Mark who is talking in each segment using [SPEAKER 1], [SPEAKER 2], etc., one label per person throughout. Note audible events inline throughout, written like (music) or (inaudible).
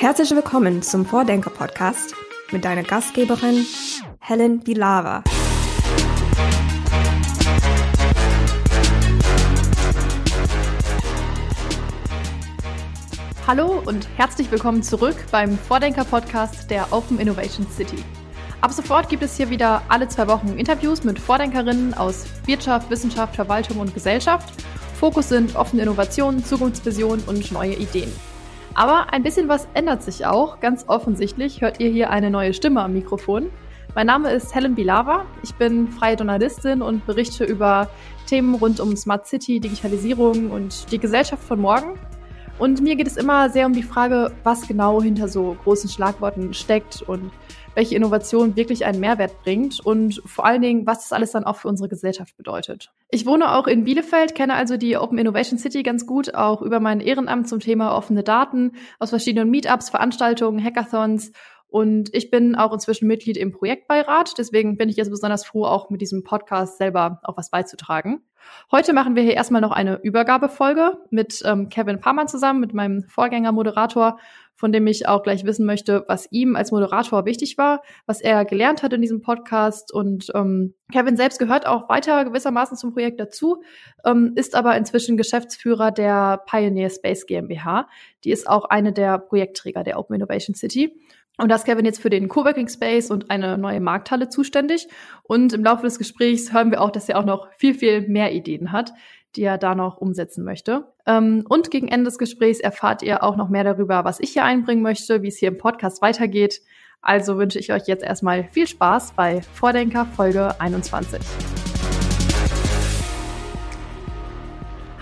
[SPEAKER 1] Herzlich willkommen zum Vordenker-Podcast mit deiner Gastgeberin Helen Bilava.
[SPEAKER 2] Hallo und herzlich willkommen zurück beim Vordenker-Podcast der Open Innovation City. Ab sofort gibt es hier wieder alle zwei Wochen Interviews mit Vordenkerinnen aus Wirtschaft, Wissenschaft, Verwaltung und Gesellschaft. Fokus sind offene Innovationen, Zukunftsvisionen und neue Ideen. Aber ein bisschen was ändert sich auch. Ganz offensichtlich hört ihr hier eine neue Stimme am Mikrofon. Mein Name ist Helen Bilava. Ich bin freie Journalistin und berichte über Themen rund um Smart City, Digitalisierung und die Gesellschaft von morgen. Und mir geht es immer sehr um die Frage, was genau hinter so großen Schlagworten steckt und welche Innovation wirklich einen Mehrwert bringt und vor allen Dingen, was das alles dann auch für unsere Gesellschaft bedeutet. Ich wohne auch in Bielefeld, kenne also die Open Innovation City ganz gut, auch über mein Ehrenamt zum Thema offene Daten aus verschiedenen Meetups, Veranstaltungen, Hackathons und ich bin auch inzwischen Mitglied im Projektbeirat. Deswegen bin ich jetzt besonders froh, auch mit diesem Podcast selber auch was beizutragen. Heute machen wir hier erstmal noch eine Übergabefolge mit ähm, Kevin Parmann zusammen, mit meinem Vorgängermoderator von dem ich auch gleich wissen möchte, was ihm als Moderator wichtig war, was er gelernt hat in diesem Podcast. Und ähm, Kevin selbst gehört auch weiter gewissermaßen zum Projekt dazu, ähm, ist aber inzwischen Geschäftsführer der Pioneer Space GmbH. Die ist auch eine der Projektträger der Open Innovation City. Und da ist Kevin jetzt für den Coworking Space und eine neue Markthalle zuständig. Und im Laufe des Gesprächs hören wir auch, dass er auch noch viel, viel mehr Ideen hat, die er da noch umsetzen möchte. Ähm, und gegen Ende des Gesprächs erfahrt ihr auch noch mehr darüber, was ich hier einbringen möchte, wie es hier im Podcast weitergeht. Also wünsche ich euch jetzt erstmal viel Spaß bei Vordenker Folge 21.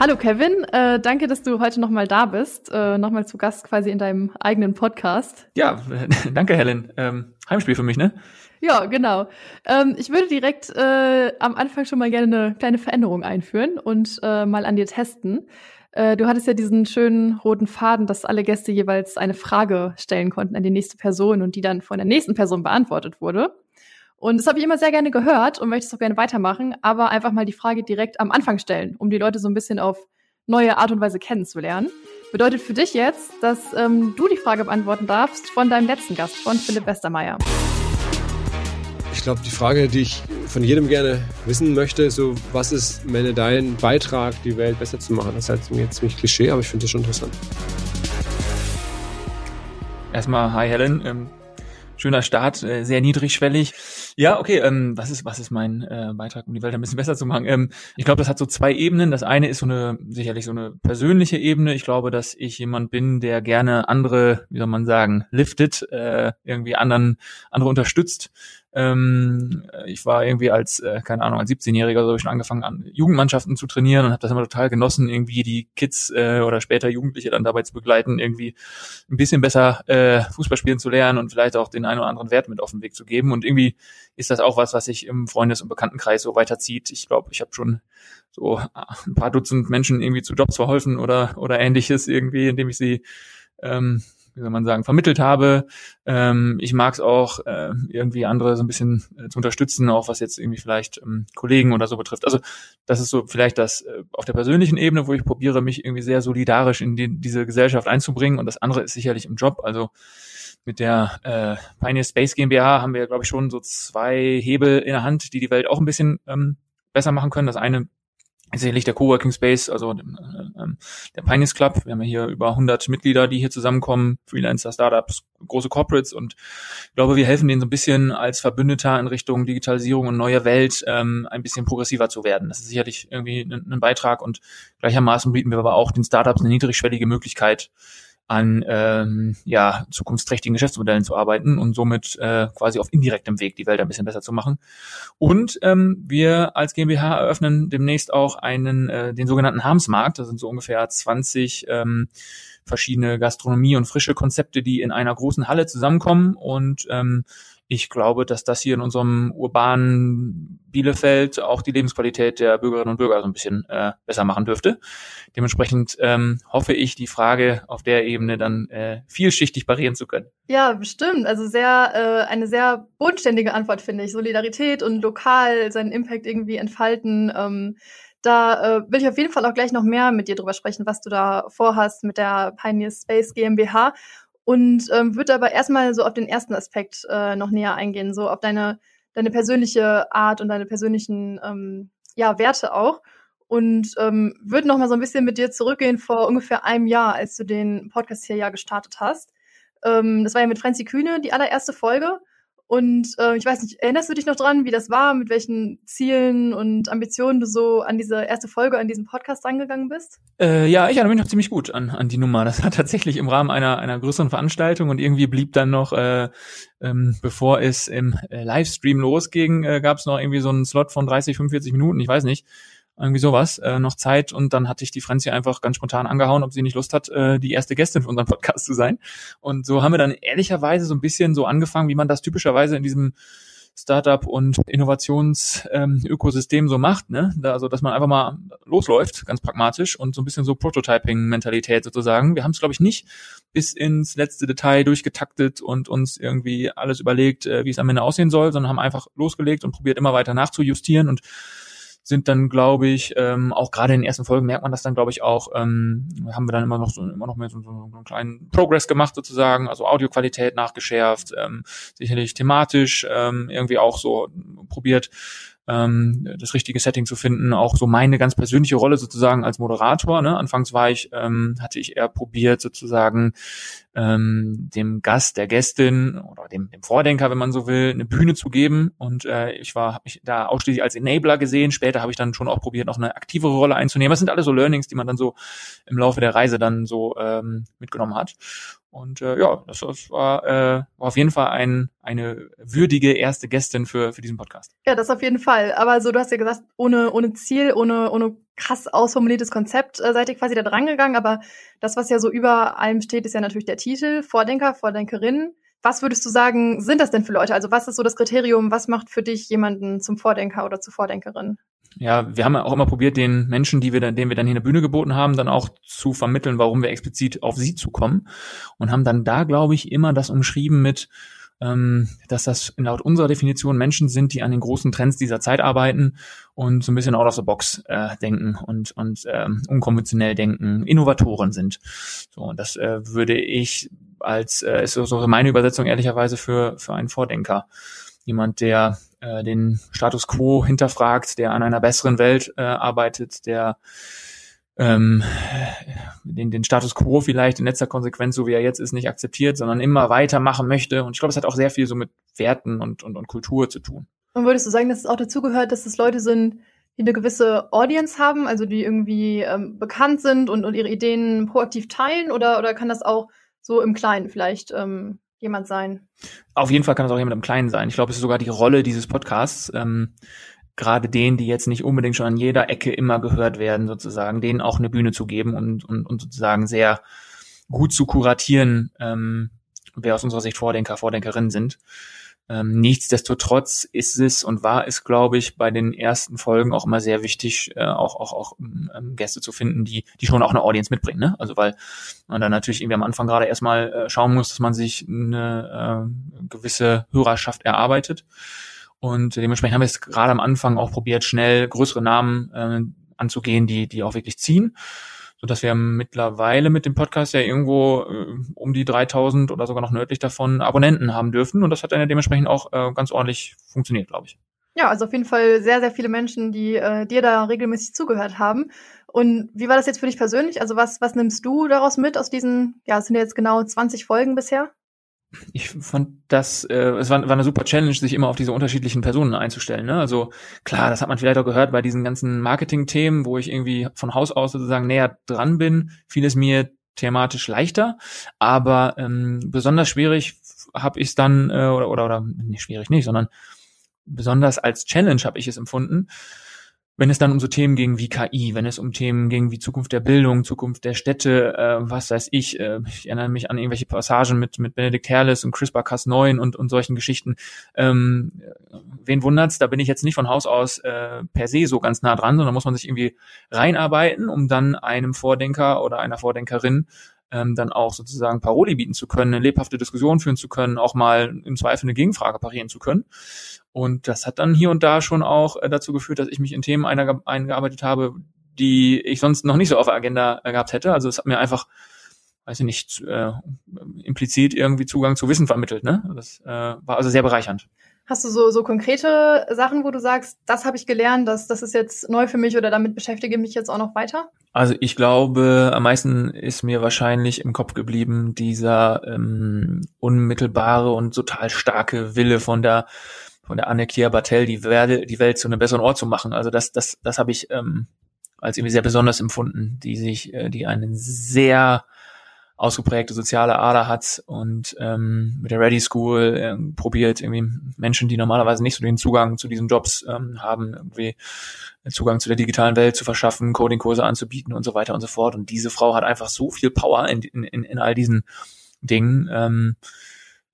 [SPEAKER 2] Hallo Kevin, äh, danke, dass du heute nochmal da bist, äh, nochmal zu Gast quasi in deinem eigenen Podcast.
[SPEAKER 3] Ja, (laughs) danke Helen. Ähm, Heimspiel für mich, ne?
[SPEAKER 2] Ja, genau. Ähm, ich würde direkt äh, am Anfang schon mal gerne eine kleine Veränderung einführen und äh, mal an dir testen. Äh, du hattest ja diesen schönen roten Faden, dass alle Gäste jeweils eine Frage stellen konnten an die nächste Person und die dann von der nächsten Person beantwortet wurde. Und das habe ich immer sehr gerne gehört und möchte es auch gerne weitermachen, aber einfach mal die Frage direkt am Anfang stellen, um die Leute so ein bisschen auf neue Art und Weise kennenzulernen. Bedeutet für dich jetzt, dass ähm, du die Frage beantworten darfst von deinem letzten Gast, von Philipp Westermeier.
[SPEAKER 4] Ich glaube, die Frage, die ich von jedem gerne wissen möchte, so was ist, meine dein Beitrag, die Welt besser zu machen? Das ist halt mir ziemlich Klischee, aber ich finde das schon interessant.
[SPEAKER 3] Erstmal, hi Helen. Ähm, schöner Start, äh, sehr niedrigschwellig. Ja, okay, ähm, was ist, was ist mein äh, Beitrag, um die Welt ein bisschen besser zu machen? Ähm, ich glaube, das hat so zwei Ebenen. Das eine ist so eine, sicherlich so eine persönliche Ebene. Ich glaube, dass ich jemand bin, der gerne andere, wie soll man sagen, liftet, äh, irgendwie anderen, andere unterstützt. Ähm, ich war irgendwie als, äh, keine Ahnung, als 17-Jähriger so habe ich schon angefangen an Jugendmannschaften zu trainieren und habe das immer total genossen, irgendwie die Kids äh, oder später Jugendliche dann dabei zu begleiten, irgendwie ein bisschen besser äh, Fußball spielen zu lernen und vielleicht auch den einen oder anderen Wert mit auf den Weg zu geben. Und irgendwie ist das auch was, was sich im Freundes- und Bekanntenkreis so weiterzieht. Ich glaube, ich habe schon so ein paar Dutzend Menschen irgendwie zu Jobs verholfen oder oder ähnliches irgendwie, indem ich sie ähm, wie soll man sagen, vermittelt habe. Ähm, ich mag es auch, äh, irgendwie andere so ein bisschen äh, zu unterstützen, auch was jetzt irgendwie vielleicht ähm, Kollegen oder so betrifft. Also das ist so vielleicht das äh, auf der persönlichen Ebene, wo ich probiere, mich irgendwie sehr solidarisch in die, diese Gesellschaft einzubringen. Und das andere ist sicherlich im Job. Also mit der äh, Pioneer Space GmbH haben wir, glaube ich, schon so zwei Hebel in der Hand, die die Welt auch ein bisschen ähm, besser machen können. Das eine sicherlich der Coworking Space, also äh, ähm, der Pioneers Club. Wir haben ja hier über 100 Mitglieder, die hier zusammenkommen, Freelancer, Startups, große Corporates und ich glaube, wir helfen denen so ein bisschen als Verbündeter in Richtung Digitalisierung und neue Welt ähm, ein bisschen progressiver zu werden. Das ist sicherlich irgendwie ein, ein Beitrag und gleichermaßen bieten wir aber auch den Startups eine niedrigschwellige Möglichkeit, an ähm, ja, zukunftsträchtigen Geschäftsmodellen zu arbeiten und somit äh, quasi auf indirektem Weg die Welt ein bisschen besser zu machen. Und ähm, wir als GmbH eröffnen demnächst auch einen, äh, den sogenannten Harmsmarkt. Das sind so ungefähr 20 ähm, verschiedene Gastronomie und frische Konzepte, die in einer großen Halle zusammenkommen und ähm, ich glaube, dass das hier in unserem urbanen Bielefeld auch die Lebensqualität der Bürgerinnen und Bürger so ein bisschen äh, besser machen dürfte. Dementsprechend ähm, hoffe ich, die Frage auf der Ebene dann äh, vielschichtig parieren zu können.
[SPEAKER 2] Ja, bestimmt. Also sehr äh, eine sehr bodenständige Antwort finde ich. Solidarität und lokal seinen Impact irgendwie entfalten. Ähm, da äh, will ich auf jeden Fall auch gleich noch mehr mit dir drüber sprechen, was du da vorhast mit der Pioneer Space GmbH. Und ähm, würde aber erstmal so auf den ersten Aspekt äh, noch näher eingehen, so auf deine, deine persönliche Art und deine persönlichen ähm, ja, Werte auch. Und ähm, würde noch mal so ein bisschen mit dir zurückgehen vor ungefähr einem Jahr, als du den Podcast hier ja gestartet hast. Ähm, das war ja mit Franzi Kühne, die allererste Folge. Und äh, ich weiß nicht, erinnerst du dich noch dran, wie das war, mit welchen Zielen und Ambitionen du so an diese erste Folge, an diesen Podcast rangegangen bist?
[SPEAKER 3] Äh, ja, ich erinnere mich noch ziemlich gut an, an die Nummer. Das war (laughs) tatsächlich im Rahmen einer, einer größeren Veranstaltung und irgendwie blieb dann noch, äh, ähm, bevor es im äh, Livestream losging, äh, gab es noch irgendwie so einen Slot von 30, 45 Minuten, ich weiß nicht irgendwie sowas, äh, noch Zeit und dann hatte ich die Franzi einfach ganz spontan angehauen, ob sie nicht Lust hat, äh, die erste Gästin für unseren Podcast zu sein. Und so haben wir dann ehrlicherweise so ein bisschen so angefangen, wie man das typischerweise in diesem Startup und Innovationsökosystem ähm, so macht, ne? Da, also dass man einfach mal losläuft, ganz pragmatisch und so ein bisschen so Prototyping-Mentalität sozusagen. Wir haben es, glaube ich, nicht bis ins letzte Detail durchgetaktet und uns irgendwie alles überlegt, äh, wie es am Ende aussehen soll, sondern haben einfach losgelegt und probiert immer weiter nachzujustieren und sind dann, glaube ich, ähm, auch gerade in den ersten Folgen merkt man das dann, glaube ich, auch, ähm, haben wir dann immer noch so, immer noch mehr so, so, einen kleinen Progress gemacht sozusagen, also Audioqualität nachgeschärft, ähm, sicherlich thematisch ähm, irgendwie auch so probiert, ähm, das richtige Setting zu finden, auch so meine ganz persönliche Rolle sozusagen als Moderator. Ne? Anfangs war ich, ähm, hatte ich eher probiert sozusagen ähm, dem Gast, der Gästin oder dem, dem Vordenker, wenn man so will, eine Bühne zu geben. Und äh, ich war, habe mich da ausschließlich als Enabler gesehen. Später habe ich dann schon auch probiert, noch eine aktivere Rolle einzunehmen. Das sind alles so Learnings, die man dann so im Laufe der Reise dann so ähm, mitgenommen hat. Und äh, ja, das, das war, äh, war auf jeden Fall ein, eine würdige erste Gästin für, für diesen Podcast.
[SPEAKER 2] Ja, das auf jeden Fall. Aber so, du hast ja gesagt, ohne, ohne Ziel, ohne, ohne krass ausformuliertes Konzept äh, seid ihr quasi da dran gegangen. Aber das, was ja so über allem steht, ist ja natürlich der Titel, Vordenker, Vordenkerin. Was würdest du sagen, sind das denn für Leute? Also was ist so das Kriterium, was macht für dich jemanden zum Vordenker oder zur Vordenkerin?
[SPEAKER 3] Ja, wir haben auch immer probiert, den Menschen, die wir dann, denen wir dann hier eine Bühne geboten haben, dann auch zu vermitteln, warum wir explizit auf sie zukommen und haben dann da, glaube ich, immer das umschrieben mit, ähm, dass das laut unserer Definition Menschen sind, die an den großen Trends dieser Zeit arbeiten und so ein bisschen out of the box äh, denken und und ähm, unkonventionell denken, Innovatoren sind. So, und das äh, würde ich als äh, ist so meine Übersetzung ehrlicherweise für für einen Vordenker, jemand, der äh, den Status quo hinterfragt, der an einer besseren Welt äh, arbeitet, der ähm, den, den Status quo vielleicht in letzter Konsequenz, so wie er jetzt ist, nicht akzeptiert, sondern immer weitermachen möchte. Und ich glaube, es hat auch sehr viel so mit Werten und, und, und Kultur zu tun.
[SPEAKER 2] Und würdest du sagen, dass es auch dazu gehört, dass es Leute sind, die eine gewisse Audience haben, also die irgendwie ähm, bekannt sind und, und ihre Ideen proaktiv teilen? Oder, oder kann das auch so im Kleinen vielleicht ähm, jemand sein.
[SPEAKER 3] Auf jeden Fall kann es auch jemand im Kleinen sein. Ich glaube, es ist sogar die Rolle dieses Podcasts, ähm, gerade denen, die jetzt nicht unbedingt schon an jeder Ecke immer gehört werden, sozusagen, denen auch eine Bühne zu geben und, und, und sozusagen sehr gut zu kuratieren, ähm, wer aus unserer Sicht Vordenker, Vordenkerinnen sind. Ähm, nichtsdestotrotz ist es und war es, glaube ich, bei den ersten Folgen auch immer sehr wichtig, äh, auch, auch, auch ähm, Gäste zu finden, die, die schon auch eine Audience mitbringen. Ne? Also weil man dann natürlich irgendwie am Anfang gerade erstmal äh, schauen muss, dass man sich eine äh, gewisse Hörerschaft erarbeitet. Und dementsprechend haben wir es gerade am Anfang auch probiert, schnell größere Namen äh, anzugehen, die, die auch wirklich ziehen so dass wir mittlerweile mit dem Podcast ja irgendwo äh, um die 3000 oder sogar noch nördlich davon Abonnenten haben dürfen und das hat dann dementsprechend auch äh, ganz ordentlich funktioniert, glaube ich.
[SPEAKER 2] Ja, also auf jeden Fall sehr, sehr viele Menschen, die äh, dir da regelmäßig zugehört haben. Und wie war das jetzt für dich persönlich? Also was, was nimmst du daraus mit aus diesen, ja, es sind ja jetzt genau 20 Folgen bisher?
[SPEAKER 3] Ich fand das, äh, es war, war eine super Challenge, sich immer auf diese unterschiedlichen Personen einzustellen. Ne? Also klar, das hat man vielleicht auch gehört bei diesen ganzen Marketing-Themen, wo ich irgendwie von Haus aus sozusagen näher dran bin, fiel es mir thematisch leichter, aber ähm, besonders schwierig habe ich es dann, äh, oder, oder, oder nicht schwierig nicht, sondern besonders als Challenge habe ich es empfunden, wenn es dann um so Themen ging wie KI, wenn es um Themen ging wie Zukunft der Bildung, Zukunft der Städte, äh, was weiß ich, äh, ich erinnere mich an irgendwelche Passagen mit, mit Benedikt Herles und CRISPR-Cas9 und, und solchen Geschichten. Ähm, wen wundert's, da bin ich jetzt nicht von Haus aus äh, per se so ganz nah dran, sondern muss man sich irgendwie reinarbeiten, um dann einem Vordenker oder einer Vordenkerin ähm, dann auch sozusagen Paroli bieten zu können, eine lebhafte Diskussion führen zu können, auch mal im Zweifel eine Gegenfrage parieren zu können. Und das hat dann hier und da schon auch äh, dazu geführt, dass ich mich in Themen eingearbeitet habe, die ich sonst noch nicht so auf der Agenda äh, gehabt hätte. Also es hat mir einfach weiß ich nicht, äh, implizit irgendwie Zugang zu Wissen vermittelt. Ne? Das äh, war also sehr bereichernd.
[SPEAKER 2] Hast du so, so konkrete Sachen, wo du sagst, das habe ich gelernt, das, das ist jetzt neu für mich oder damit beschäftige ich mich jetzt auch noch weiter?
[SPEAKER 3] Also ich glaube, am meisten ist mir wahrscheinlich im Kopf geblieben dieser ähm, unmittelbare und total starke Wille von der von der Annekia Bartel, die, Werde, die Welt zu einem besseren Ort zu machen. Also das, das, das habe ich ähm, als irgendwie sehr besonders empfunden, die sich, äh, die einen sehr ausgeprägte soziale Ader hat und ähm, mit der Ready School äh, probiert irgendwie Menschen, die normalerweise nicht so den Zugang zu diesen Jobs ähm, haben, irgendwie Zugang zu der digitalen Welt zu verschaffen, Coding-Kurse anzubieten und so weiter und so fort. Und diese Frau hat einfach so viel Power in, in, in all diesen Dingen, ähm,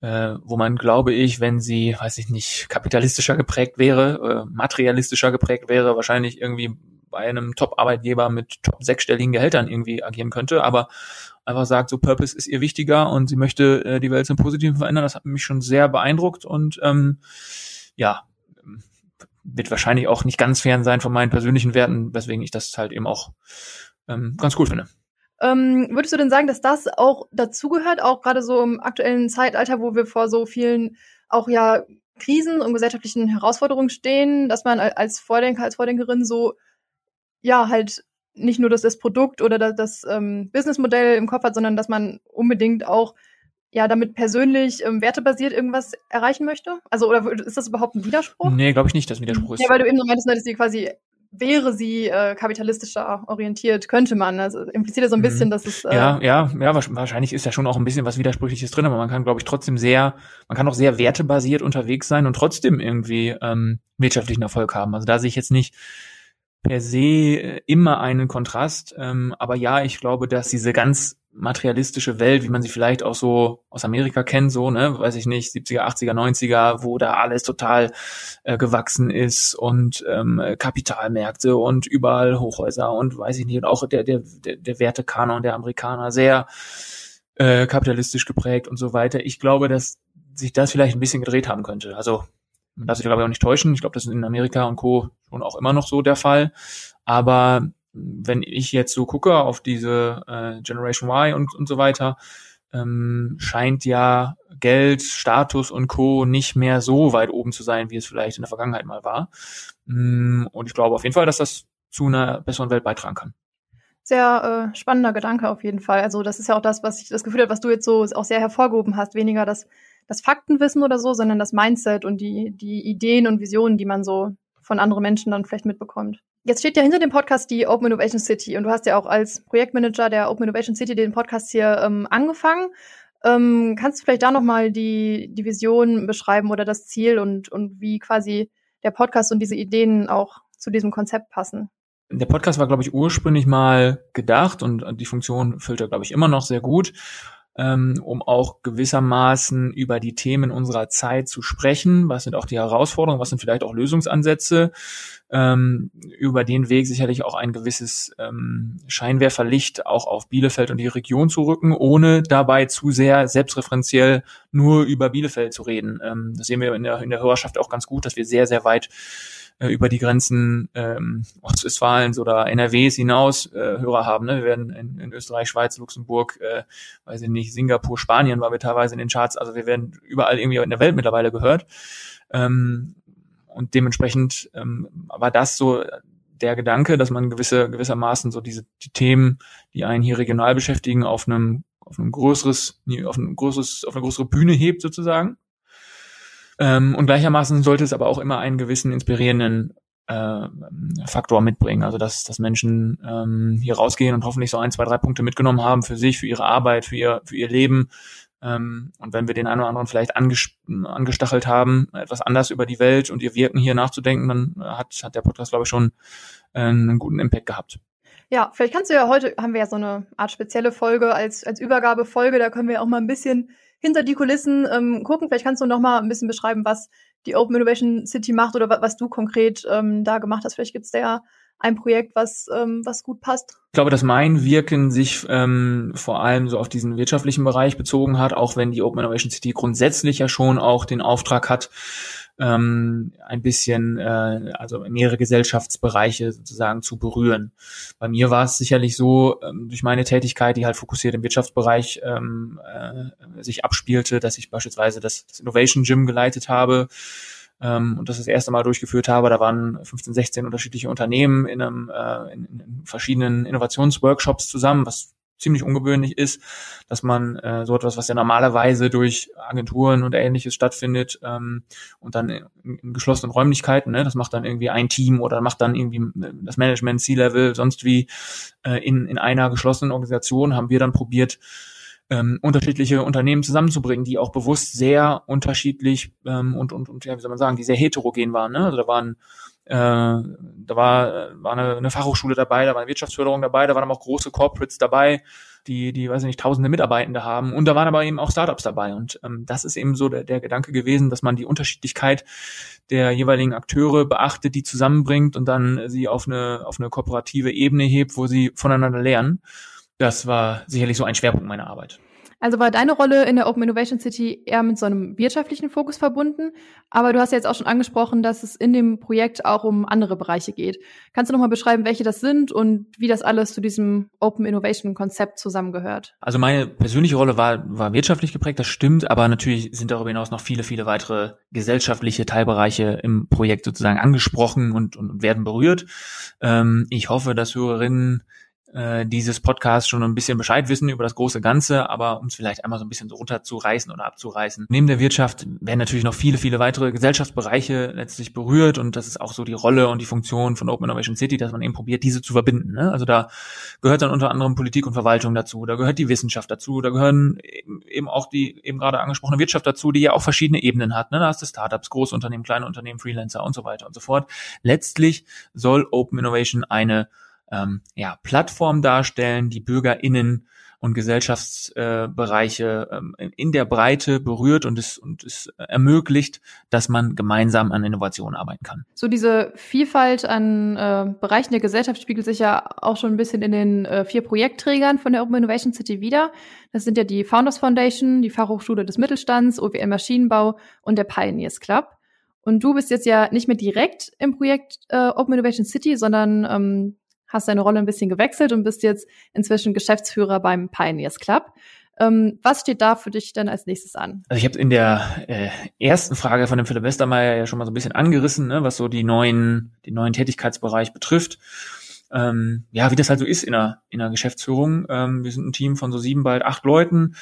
[SPEAKER 3] äh, wo man, glaube ich, wenn sie, weiß ich nicht, kapitalistischer geprägt wäre, äh, materialistischer geprägt wäre, wahrscheinlich irgendwie bei einem Top-Arbeitgeber mit top sechsstelligen Gehältern irgendwie agieren könnte, aber einfach sagt, so Purpose ist ihr wichtiger und sie möchte äh, die Welt zum Positiven verändern. Das hat mich schon sehr beeindruckt und ähm, ja, wird wahrscheinlich auch nicht ganz fern sein von meinen persönlichen Werten, weswegen ich das halt eben auch ähm, ganz cool finde.
[SPEAKER 2] Ähm, würdest du denn sagen, dass das auch dazugehört, auch gerade so im aktuellen Zeitalter, wo wir vor so vielen auch ja Krisen und gesellschaftlichen Herausforderungen stehen, dass man als Vordenker, als Vordenkerin so ja halt nicht nur das, das Produkt oder das, das ähm, Businessmodell im Kopf hat, sondern dass man unbedingt auch ja damit persönlich ähm, wertebasiert irgendwas erreichen möchte? Also oder ist das überhaupt ein Widerspruch?
[SPEAKER 3] Nee, glaube ich nicht, dass ein Widerspruch ist.
[SPEAKER 2] Ja, weil du eben so meintest, dass sie quasi wäre sie äh, kapitalistischer orientiert, könnte man. Also impliziert ja so ein mhm. bisschen, dass es.
[SPEAKER 3] Äh ja, ja, ja, wahrscheinlich ist ja schon auch ein bisschen was Widersprüchliches drin, aber man kann, glaube ich, trotzdem sehr, man kann auch sehr wertebasiert unterwegs sein und trotzdem irgendwie ähm, wirtschaftlichen Erfolg haben. Also da sehe ich jetzt nicht per se äh, immer einen Kontrast. Ähm, aber ja, ich glaube, dass diese ganz materialistische Welt, wie man sie vielleicht auch so aus Amerika kennt, so, ne, weiß ich nicht, 70er, 80er, 90er, wo da alles total äh, gewachsen ist und ähm, Kapitalmärkte und überall Hochhäuser und weiß ich nicht, und auch der, der, der, der Wertekanon der Amerikaner sehr äh, kapitalistisch geprägt und so weiter. Ich glaube, dass sich das vielleicht ein bisschen gedreht haben könnte. Also man darf sich glaube ich auch nicht täuschen. Ich glaube, das ist in Amerika und Co. schon auch immer noch so der Fall. Aber wenn ich jetzt so gucke auf diese äh, Generation Y und, und so weiter, ähm, scheint ja Geld, Status und Co. nicht mehr so weit oben zu sein, wie es vielleicht in der Vergangenheit mal war. Mm, und ich glaube auf jeden Fall, dass das zu einer besseren Welt beitragen kann.
[SPEAKER 2] Sehr äh, spannender Gedanke auf jeden Fall. Also das ist ja auch das, was ich das Gefühl habe, was du jetzt so auch sehr hervorgehoben hast. Weniger das das Faktenwissen oder so, sondern das Mindset und die, die Ideen und Visionen, die man so von anderen Menschen dann vielleicht mitbekommt. Jetzt steht ja hinter dem Podcast die Open Innovation City und du hast ja auch als Projektmanager der Open Innovation City den Podcast hier ähm, angefangen. Ähm, kannst du vielleicht da nochmal die, die Vision beschreiben oder das Ziel und, und wie quasi der Podcast und diese Ideen auch zu diesem Konzept passen?
[SPEAKER 3] Der Podcast war, glaube ich, ursprünglich mal gedacht und die Funktion füllt er, glaube ich, immer noch sehr gut ähm, um auch gewissermaßen über die Themen unserer Zeit zu sprechen. Was sind auch die Herausforderungen? Was sind vielleicht auch Lösungsansätze? Ähm, über den Weg sicherlich auch ein gewisses ähm, Scheinwerferlicht auch auf Bielefeld und die Region zu rücken, ohne dabei zu sehr selbstreferenziell nur über Bielefeld zu reden. Ähm, das sehen wir in der, in der Hörerschaft auch ganz gut, dass wir sehr, sehr weit äh, über die Grenzen ähm, Ostwestfalens oder NRWs hinaus äh, Hörer haben. Ne? Wir werden in, in Österreich, Schweiz, Luxemburg, äh, weiß ich nicht, Singapur, Spanien war wir teilweise in den Charts. Also wir werden überall irgendwie in der Welt mittlerweile gehört. Ähm, und dementsprechend ähm, war das so der Gedanke, dass man gewisse gewissermaßen so diese die Themen, die einen hier regional beschäftigen, auf einem auf einem größeres, auf ein größeres, auf eine größere Bühne hebt sozusagen. Ähm, und gleichermaßen sollte es aber auch immer einen gewissen inspirierenden äh, Faktor mitbringen. Also dass, dass Menschen ähm, hier rausgehen und hoffentlich so ein, zwei, drei Punkte mitgenommen haben für sich, für ihre Arbeit, für ihr, für ihr Leben. Ähm, und wenn wir den einen oder anderen vielleicht angestachelt haben, etwas anders über die Welt und ihr Wirken hier nachzudenken, dann hat, hat der Podcast, glaube ich, schon äh, einen guten Impact gehabt.
[SPEAKER 2] Ja, vielleicht kannst du ja heute, haben wir ja so eine Art spezielle Folge als, als Übergabefolge, da können wir auch mal ein bisschen hinter die Kulissen ähm, gucken. Vielleicht kannst du noch mal ein bisschen beschreiben, was die Open Innovation City macht oder was du konkret ähm, da gemacht hast. Vielleicht gibt's da ja ein Projekt, was, ähm, was gut passt?
[SPEAKER 3] Ich glaube, dass mein Wirken sich ähm, vor allem so auf diesen wirtschaftlichen Bereich bezogen hat, auch wenn die Open Innovation City grundsätzlich ja schon auch den Auftrag hat, ähm, ein bisschen, äh, also mehrere Gesellschaftsbereiche sozusagen zu berühren. Bei mir war es sicherlich so, ähm, durch meine Tätigkeit, die halt fokussiert im Wirtschaftsbereich ähm, äh, sich abspielte, dass ich beispielsweise das, das Innovation Gym geleitet habe, ähm, und das das erste Mal durchgeführt habe. Da waren 15, 16 unterschiedliche Unternehmen in, einem, äh, in, in verschiedenen Innovationsworkshops zusammen, was ziemlich ungewöhnlich ist, dass man äh, so etwas, was ja normalerweise durch Agenturen und ähnliches stattfindet ähm, und dann in, in geschlossenen Räumlichkeiten, ne, das macht dann irgendwie ein Team oder macht dann irgendwie äh, das Management, C-Level, sonst wie äh, in, in einer geschlossenen Organisation haben wir dann probiert, ähm, unterschiedliche Unternehmen zusammenzubringen, die auch bewusst sehr unterschiedlich ähm, und, und, und ja, wie soll man sagen, die sehr heterogen waren. Ne? Also da waren äh, da war, war eine, eine Fachhochschule dabei, da war eine Wirtschaftsförderung dabei, da waren aber auch große Corporates dabei, die, die, weiß ich nicht, tausende Mitarbeitende haben. Und da waren aber eben auch Startups dabei. Und ähm, das ist eben so der, der Gedanke gewesen, dass man die Unterschiedlichkeit der jeweiligen Akteure beachtet, die zusammenbringt und dann sie auf eine, auf eine kooperative Ebene hebt, wo sie voneinander lernen. Das war sicherlich so ein Schwerpunkt meiner Arbeit.
[SPEAKER 2] Also war deine Rolle in der Open Innovation City eher mit so einem wirtschaftlichen Fokus verbunden, aber du hast ja jetzt auch schon angesprochen, dass es in dem Projekt auch um andere Bereiche geht. Kannst du nochmal beschreiben, welche das sind und wie das alles zu diesem Open Innovation Konzept zusammengehört?
[SPEAKER 3] Also meine persönliche Rolle war, war wirtschaftlich geprägt, das stimmt, aber natürlich sind darüber hinaus noch viele, viele weitere gesellschaftliche Teilbereiche im Projekt sozusagen angesprochen und, und werden berührt. Ähm, ich hoffe, dass Hörerinnen äh, dieses Podcast schon ein bisschen Bescheid wissen über das große Ganze, aber um es vielleicht einmal so ein bisschen so runterzureißen oder abzureißen. Neben der Wirtschaft werden natürlich noch viele, viele weitere Gesellschaftsbereiche letztlich berührt und das ist auch so die Rolle und die Funktion von Open Innovation City, dass man eben probiert, diese zu verbinden. Ne? Also da gehört dann unter anderem Politik und Verwaltung dazu, da gehört die Wissenschaft dazu, da gehören eben auch die eben gerade angesprochene Wirtschaft dazu, die ja auch verschiedene Ebenen hat. Ne? Da hast du Startups, Großunternehmen, kleine Unternehmen, Freelancer und so weiter und so fort. Letztlich soll Open Innovation eine ähm, ja, Plattform darstellen, die BürgerInnen und Gesellschaftsbereiche äh, ähm, in der Breite berührt und es, und es ermöglicht, dass man gemeinsam an Innovationen arbeiten kann.
[SPEAKER 2] So diese Vielfalt an äh, Bereichen der Gesellschaft spiegelt sich ja auch schon ein bisschen in den äh, vier Projektträgern von der Open Innovation City wieder. Das sind ja die Founders Foundation, die Fachhochschule des Mittelstands, OWL Maschinenbau und der Pioneers Club. Und du bist jetzt ja nicht mehr direkt im Projekt äh, Open Innovation City, sondern ähm, hast deine Rolle ein bisschen gewechselt und bist jetzt inzwischen Geschäftsführer beim Pioneers Club. Ähm, was steht da für dich denn als nächstes an?
[SPEAKER 3] Also ich habe in der äh, ersten Frage von dem Philipp Westermeier ja schon mal so ein bisschen angerissen, ne, was so die neuen, den neuen Tätigkeitsbereich betrifft. Ähm, ja, wie das halt so ist in der, in der Geschäftsführung. Ähm, wir sind ein Team von so sieben, bald acht Leuten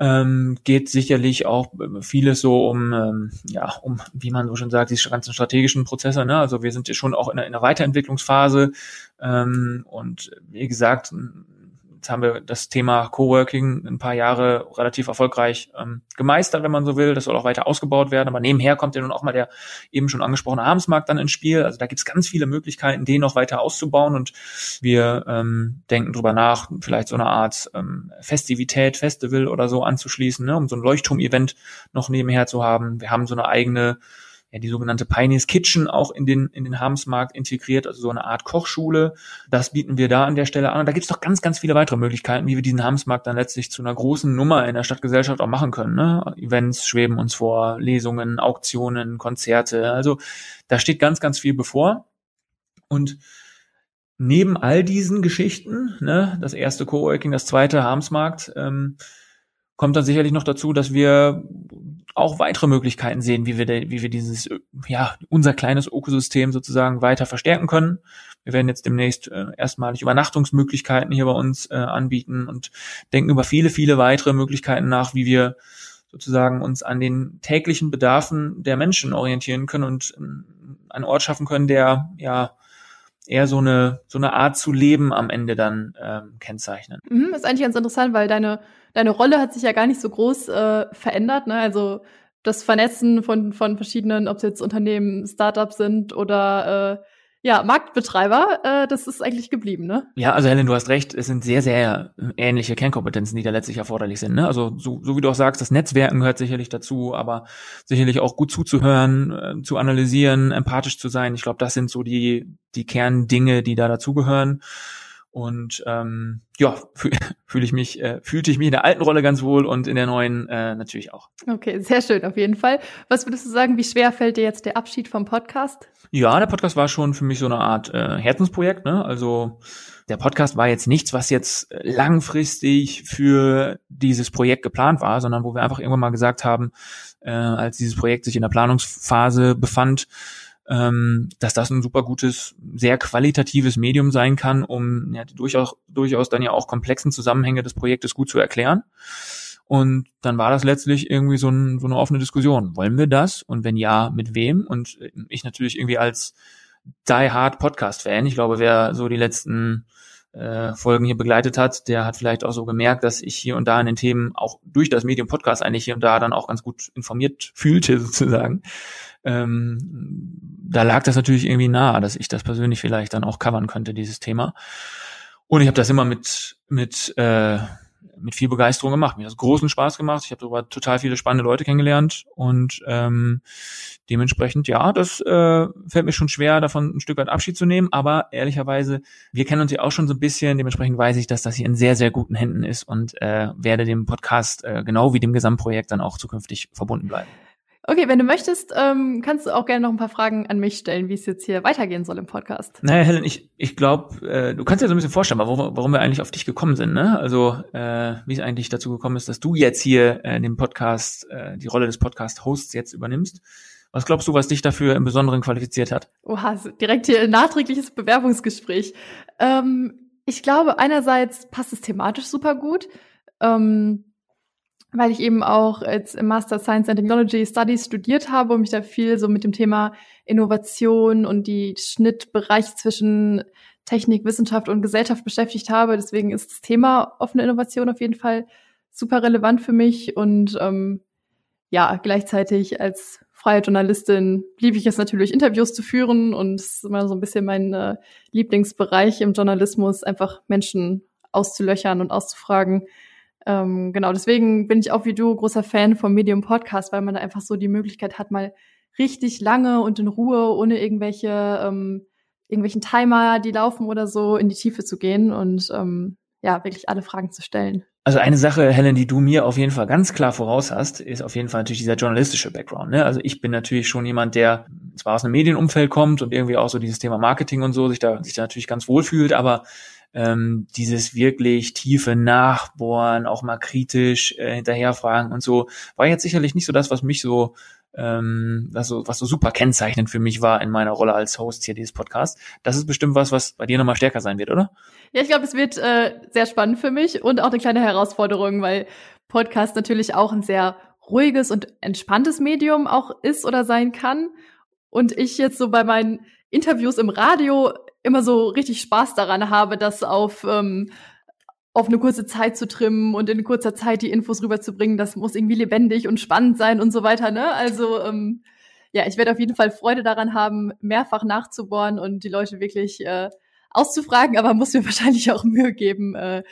[SPEAKER 3] ähm, geht sicherlich auch vieles so um, ähm, ja, um, wie man so schon sagt, die ganzen strategischen Prozesse. Ne? Also wir sind ja schon auch in einer, in einer Weiterentwicklungsphase ähm, und wie gesagt, Jetzt haben wir das Thema Coworking ein paar Jahre relativ erfolgreich ähm, gemeistert, wenn man so will. Das soll auch weiter ausgebaut werden. Aber nebenher kommt ja nun auch mal der eben schon angesprochene Abendsmarkt dann ins Spiel. Also da gibt es ganz viele Möglichkeiten, den noch weiter auszubauen. Und wir ähm, denken drüber nach, vielleicht so eine Art ähm, Festivität, Festival oder so anzuschließen, ne, um so ein Leuchtturm-Event noch nebenher zu haben. Wir haben so eine eigene ja, die sogenannte Pioneers Kitchen auch in den, in den Harmsmarkt integriert, also so eine Art Kochschule. Das bieten wir da an der Stelle an. Und da gibt es doch ganz, ganz viele weitere Möglichkeiten, wie wir diesen Harmsmarkt dann letztlich zu einer großen Nummer in der Stadtgesellschaft auch machen können. Ne? Events schweben uns vor, Lesungen, Auktionen, Konzerte. Also da steht ganz, ganz viel bevor. Und neben all diesen Geschichten, ne, das erste Coworking, das zweite Harmsmarkt, ähm, kommt dann sicherlich noch dazu, dass wir auch weitere Möglichkeiten sehen, wie wir, de, wie wir dieses, ja, unser kleines Ökosystem sozusagen weiter verstärken können. Wir werden jetzt demnächst äh, erstmalig Übernachtungsmöglichkeiten hier bei uns äh, anbieten und denken über viele, viele weitere Möglichkeiten nach, wie wir sozusagen uns an den täglichen Bedarfen der Menschen orientieren können und äh, einen Ort schaffen können, der ja eher so eine so eine Art zu leben am Ende dann ähm, kennzeichnen.
[SPEAKER 2] Mhm, ist eigentlich ganz interessant, weil deine deine Rolle hat sich ja gar nicht so groß äh, verändert. Ne? Also das Vernetzen von von verschiedenen, ob es jetzt Unternehmen, Startups sind oder äh, ja, Marktbetreiber, äh, das ist eigentlich geblieben, ne?
[SPEAKER 3] Ja, also Helen, du hast recht, es sind sehr, sehr ähnliche Kernkompetenzen, die da letztlich erforderlich sind. Ne? Also so, so wie du auch sagst, das Netzwerken gehört sicherlich dazu, aber sicherlich auch gut zuzuhören, äh, zu analysieren, empathisch zu sein. Ich glaube, das sind so die, die Kerndinge, die da dazugehören. Und ähm, ja, (laughs) fühle fühl ich mich, äh, fühlte ich mich in der alten Rolle ganz wohl und in der neuen äh, natürlich auch.
[SPEAKER 2] Okay, sehr schön auf jeden Fall. Was würdest du sagen, wie schwer fällt dir jetzt der Abschied vom Podcast?
[SPEAKER 3] Ja, der Podcast war schon für mich so eine Art äh, Herzensprojekt. Ne? Also der Podcast war jetzt nichts, was jetzt langfristig für dieses Projekt geplant war, sondern wo wir einfach irgendwann mal gesagt haben, äh, als dieses Projekt sich in der Planungsphase befand, ähm, dass das ein super gutes, sehr qualitatives Medium sein kann, um ja, durchaus, durchaus dann ja auch komplexen Zusammenhänge des Projektes gut zu erklären. Und dann war das letztlich irgendwie so, ein, so eine offene Diskussion. Wollen wir das? Und wenn ja, mit wem? Und ich natürlich irgendwie als Die Hard Podcast-Fan, ich glaube, wer so die letzten äh, Folgen hier begleitet hat, der hat vielleicht auch so gemerkt, dass ich hier und da in den Themen auch durch das Medium Podcast eigentlich hier und da dann auch ganz gut informiert (laughs) fühlte sozusagen ähm, da lag das natürlich irgendwie nahe, dass ich das persönlich vielleicht dann auch covern könnte, dieses Thema. Und ich habe das immer mit mit äh, mit viel Begeisterung gemacht. Mir hat großen Spaß gemacht. Ich habe darüber total viele spannende Leute kennengelernt und ähm, dementsprechend, ja, das äh, fällt mir schon schwer, davon ein Stück weit Abschied zu nehmen. Aber ehrlicherweise, wir kennen uns ja auch schon so ein bisschen. Dementsprechend weiß ich, dass das hier in sehr, sehr guten Händen ist und äh, werde dem Podcast äh, genau wie dem Gesamtprojekt dann auch zukünftig verbunden bleiben.
[SPEAKER 2] Okay, wenn du möchtest, ähm, kannst du auch gerne noch ein paar Fragen an mich stellen, wie es jetzt hier weitergehen soll im Podcast.
[SPEAKER 3] Naja, Helen, ich, ich glaube, äh, du kannst dir so ein bisschen vorstellen, warum, warum wir eigentlich auf dich gekommen sind. Ne? Also äh, wie es eigentlich dazu gekommen ist, dass du jetzt hier äh, den Podcast, äh, die Rolle des Podcast-Hosts jetzt übernimmst. Was glaubst du, was dich dafür im Besonderen qualifiziert hat?
[SPEAKER 2] Oha, direkt hier ein nachträgliches Bewerbungsgespräch. Ähm, ich glaube, einerseits passt es thematisch super gut. Ähm, weil ich eben auch jetzt im Master Science and Technology Studies studiert habe und mich da viel so mit dem Thema Innovation und die Schnittbereiche zwischen Technik, Wissenschaft und Gesellschaft beschäftigt habe. Deswegen ist das Thema offene Innovation auf jeden Fall super relevant für mich und ähm, ja, gleichzeitig als freie Journalistin liebe ich es natürlich, Interviews zu führen und es ist immer so ein bisschen mein äh, Lieblingsbereich im Journalismus, einfach Menschen auszulöchern und auszufragen, ähm, genau, deswegen bin ich auch wie du großer Fan vom Medium Podcast, weil man da einfach so die Möglichkeit hat, mal richtig lange und in Ruhe, ohne irgendwelche ähm, irgendwelchen Timer, die laufen oder so, in die Tiefe zu gehen und ähm, ja, wirklich alle Fragen zu stellen.
[SPEAKER 3] Also eine Sache, Helen, die du mir auf jeden Fall ganz klar voraus hast, ist auf jeden Fall natürlich dieser journalistische Background. Ne? Also ich bin natürlich schon jemand, der zwar aus einem Medienumfeld kommt und irgendwie auch so dieses Thema Marketing und so sich da, sich da natürlich ganz wohl fühlt, aber ähm, dieses wirklich tiefe Nachbohren, auch mal kritisch äh, hinterherfragen und so, war jetzt sicherlich nicht so das, was mich so ähm, was so, was so super kennzeichnend für mich war in meiner Rolle als Host hier dieses Podcasts. Das ist bestimmt was, was bei dir nochmal stärker sein wird, oder?
[SPEAKER 2] Ja, ich glaube, es wird äh, sehr spannend für mich und auch eine kleine Herausforderung, weil Podcast natürlich auch ein sehr ruhiges und entspanntes Medium auch ist oder sein kann. Und ich jetzt so bei meinen Interviews im Radio immer so richtig Spaß daran habe, das auf, ähm, auf eine kurze Zeit zu trimmen und in kurzer Zeit die Infos rüberzubringen. Das muss irgendwie lebendig und spannend sein und so weiter. Ne? Also ähm, ja, ich werde auf jeden Fall Freude daran haben, mehrfach nachzubohren und die Leute wirklich äh, auszufragen, aber muss mir (laughs) wahrscheinlich auch Mühe geben, äh,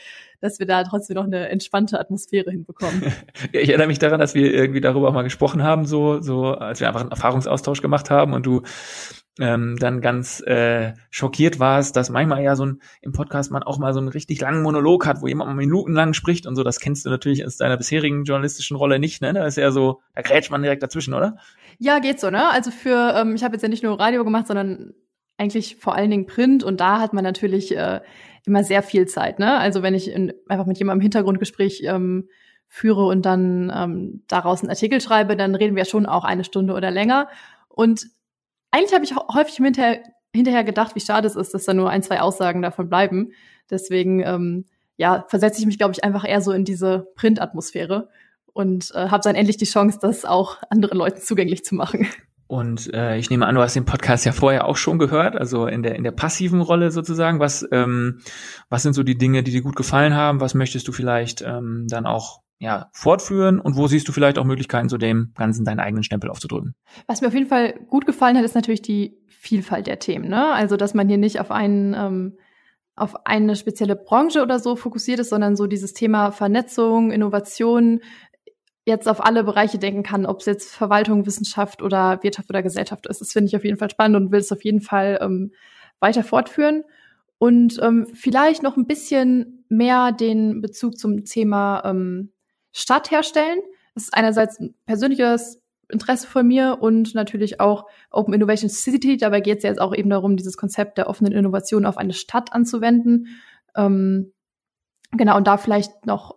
[SPEAKER 2] dass wir da trotzdem noch eine entspannte Atmosphäre hinbekommen. (laughs)
[SPEAKER 3] ich erinnere mich daran, dass wir irgendwie darüber auch mal gesprochen haben, so, so, als wir einfach einen Erfahrungsaustausch gemacht haben und du ähm, dann ganz äh, schockiert warst, dass manchmal ja so ein im Podcast man auch mal so einen richtig langen Monolog hat, wo jemand mal minutenlang spricht und so. Das kennst du natürlich aus deiner bisherigen journalistischen Rolle nicht, ne? Da ist ja so, da grätscht man direkt dazwischen, oder?
[SPEAKER 2] Ja, geht so, ne? Also für, ähm, ich habe jetzt ja nicht nur Radio gemacht, sondern eigentlich vor allen Dingen Print und da hat man natürlich äh, immer sehr viel Zeit, ne? Also wenn ich in, einfach mit jemandem im Hintergrundgespräch ähm, führe und dann ähm, daraus einen Artikel schreibe, dann reden wir schon auch eine Stunde oder länger. Und eigentlich habe ich häufig hinterher, hinterher gedacht, wie schade es ist, dass da nur ein, zwei Aussagen davon bleiben. Deswegen, ähm, ja, versetze ich mich, glaube ich, einfach eher so in diese Print-Atmosphäre und äh, habe dann endlich die Chance, das auch anderen Leuten zugänglich zu machen.
[SPEAKER 3] Und äh, ich nehme an, du hast den Podcast ja vorher auch schon gehört, also in der in der passiven Rolle sozusagen. Was ähm, was sind so die Dinge, die dir gut gefallen haben? Was möchtest du vielleicht ähm, dann auch ja, fortführen und wo siehst du vielleicht auch Möglichkeiten, so dem Ganzen deinen eigenen Stempel aufzudrücken?
[SPEAKER 2] Was mir auf jeden Fall gut gefallen hat, ist natürlich die Vielfalt der Themen. Ne? Also, dass man hier nicht auf einen ähm, auf eine spezielle Branche oder so fokussiert ist, sondern so dieses Thema Vernetzung, Innovation jetzt auf alle Bereiche denken kann, ob es jetzt Verwaltung, Wissenschaft oder Wirtschaft oder Gesellschaft ist. Das finde ich auf jeden Fall spannend und will es auf jeden Fall ähm, weiter fortführen. Und ähm, vielleicht noch ein bisschen mehr den Bezug zum Thema ähm, Stadt herstellen. Das ist einerseits ein persönliches Interesse von mir und natürlich auch Open Innovation City. Dabei geht es ja jetzt auch eben darum, dieses Konzept der offenen Innovation auf eine Stadt anzuwenden. Ähm, genau, und da vielleicht noch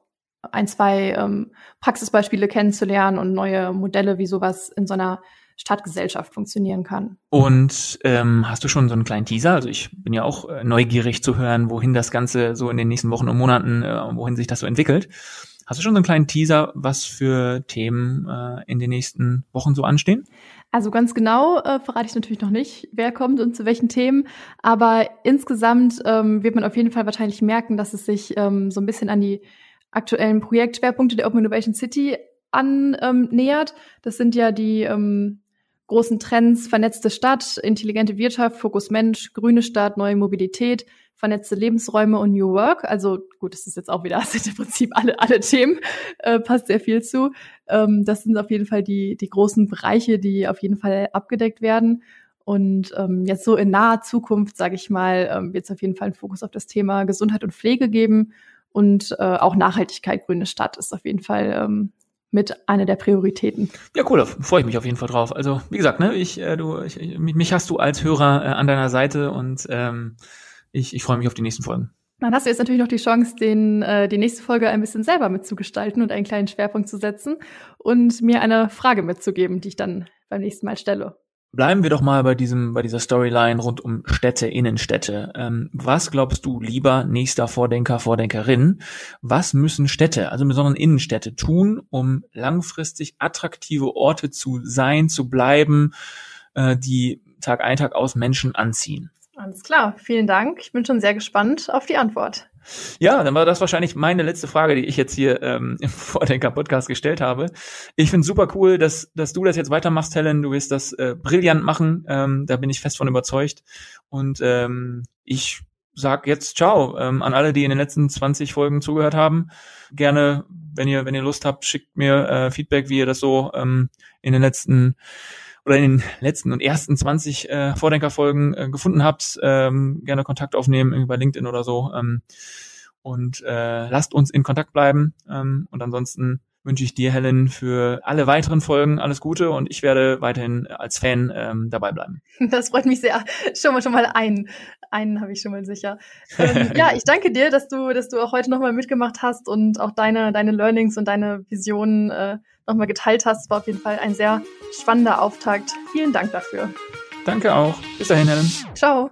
[SPEAKER 2] ein, zwei ähm, Praxisbeispiele kennenzulernen und neue Modelle, wie sowas in so einer Stadtgesellschaft funktionieren kann.
[SPEAKER 3] Und ähm, hast du schon so einen kleinen Teaser? Also ich bin ja auch äh, neugierig zu hören, wohin das Ganze so in den nächsten Wochen und Monaten, äh, wohin sich das so entwickelt. Hast du schon so einen kleinen Teaser, was für Themen äh, in den nächsten Wochen so anstehen?
[SPEAKER 2] Also ganz genau äh, verrate ich natürlich noch nicht, wer kommt und zu welchen Themen. Aber insgesamt ähm, wird man auf jeden Fall wahrscheinlich merken, dass es sich ähm, so ein bisschen an die aktuellen Projektschwerpunkte der Open Innovation City annähert. Ähm, das sind ja die ähm, großen Trends vernetzte Stadt, intelligente Wirtschaft, Fokus Mensch, grüne Stadt, neue Mobilität, vernetzte Lebensräume und New Work. Also gut, das ist jetzt auch wieder, das (laughs) sind im Prinzip alle, alle Themen, äh, passt sehr viel zu. Ähm, das sind auf jeden Fall die, die großen Bereiche, die auf jeden Fall abgedeckt werden. Und ähm, jetzt so in naher Zukunft, sage ich mal, ähm, wird es auf jeden Fall einen Fokus auf das Thema Gesundheit und Pflege geben. Und äh, auch Nachhaltigkeit, grüne Stadt ist auf jeden Fall ähm, mit einer der Prioritäten.
[SPEAKER 3] Ja, cool, da freue ich mich auf jeden Fall drauf. Also, wie gesagt, ne, ich, äh, du, ich, mich hast du als Hörer äh, an deiner Seite und ähm, ich, ich freue mich auf die nächsten Folgen.
[SPEAKER 2] Dann hast du jetzt natürlich noch die Chance, den, äh, die nächste Folge ein bisschen selber mitzugestalten und einen kleinen Schwerpunkt zu setzen und mir eine Frage mitzugeben, die ich dann beim nächsten Mal stelle.
[SPEAKER 3] Bleiben wir doch mal bei diesem, bei dieser Storyline rund um Städte, Innenstädte. Ähm, was glaubst du, lieber nächster Vordenker, Vordenkerin? Was müssen Städte, also besonders Innenstädte, tun, um langfristig attraktive Orte zu sein, zu bleiben, äh, die Tag ein, Tag aus Menschen anziehen?
[SPEAKER 2] Alles klar, vielen Dank. Ich bin schon sehr gespannt auf die Antwort.
[SPEAKER 3] Ja, dann war das wahrscheinlich meine letzte Frage, die ich jetzt hier ähm, (laughs) im Vordenker-Podcast gestellt habe. Ich finde super cool, dass, dass du das jetzt weitermachst, Helen. Du wirst das äh, brillant machen. Ähm, da bin ich fest von überzeugt. Und ähm, ich sag jetzt Ciao ähm, an alle, die in den letzten 20 Folgen zugehört haben. Gerne, wenn ihr, wenn ihr Lust habt, schickt mir äh, Feedback, wie ihr das so ähm, in den letzten oder in den letzten und ersten 20 äh, Vordenkerfolgen äh, gefunden habt, ähm, gerne Kontakt aufnehmen, irgendwie bei LinkedIn oder so. Ähm, und äh, lasst uns in Kontakt bleiben. Ähm, und ansonsten wünsche ich dir, Helen, für alle weiteren Folgen alles Gute und ich werde weiterhin als Fan ähm, dabei bleiben. (laughs)
[SPEAKER 2] Das freut mich sehr. Schon mal schon mal einen, einen habe ich schon mal sicher. Ähm, (laughs) ja, ich danke dir, dass du, dass du auch heute nochmal mitgemacht hast und auch deine, deine Learnings und deine Visionen äh, nochmal geteilt hast. War auf jeden Fall ein sehr spannender Auftakt. Vielen Dank dafür.
[SPEAKER 3] Danke auch. Bis dahin, Helen.
[SPEAKER 2] Ciao.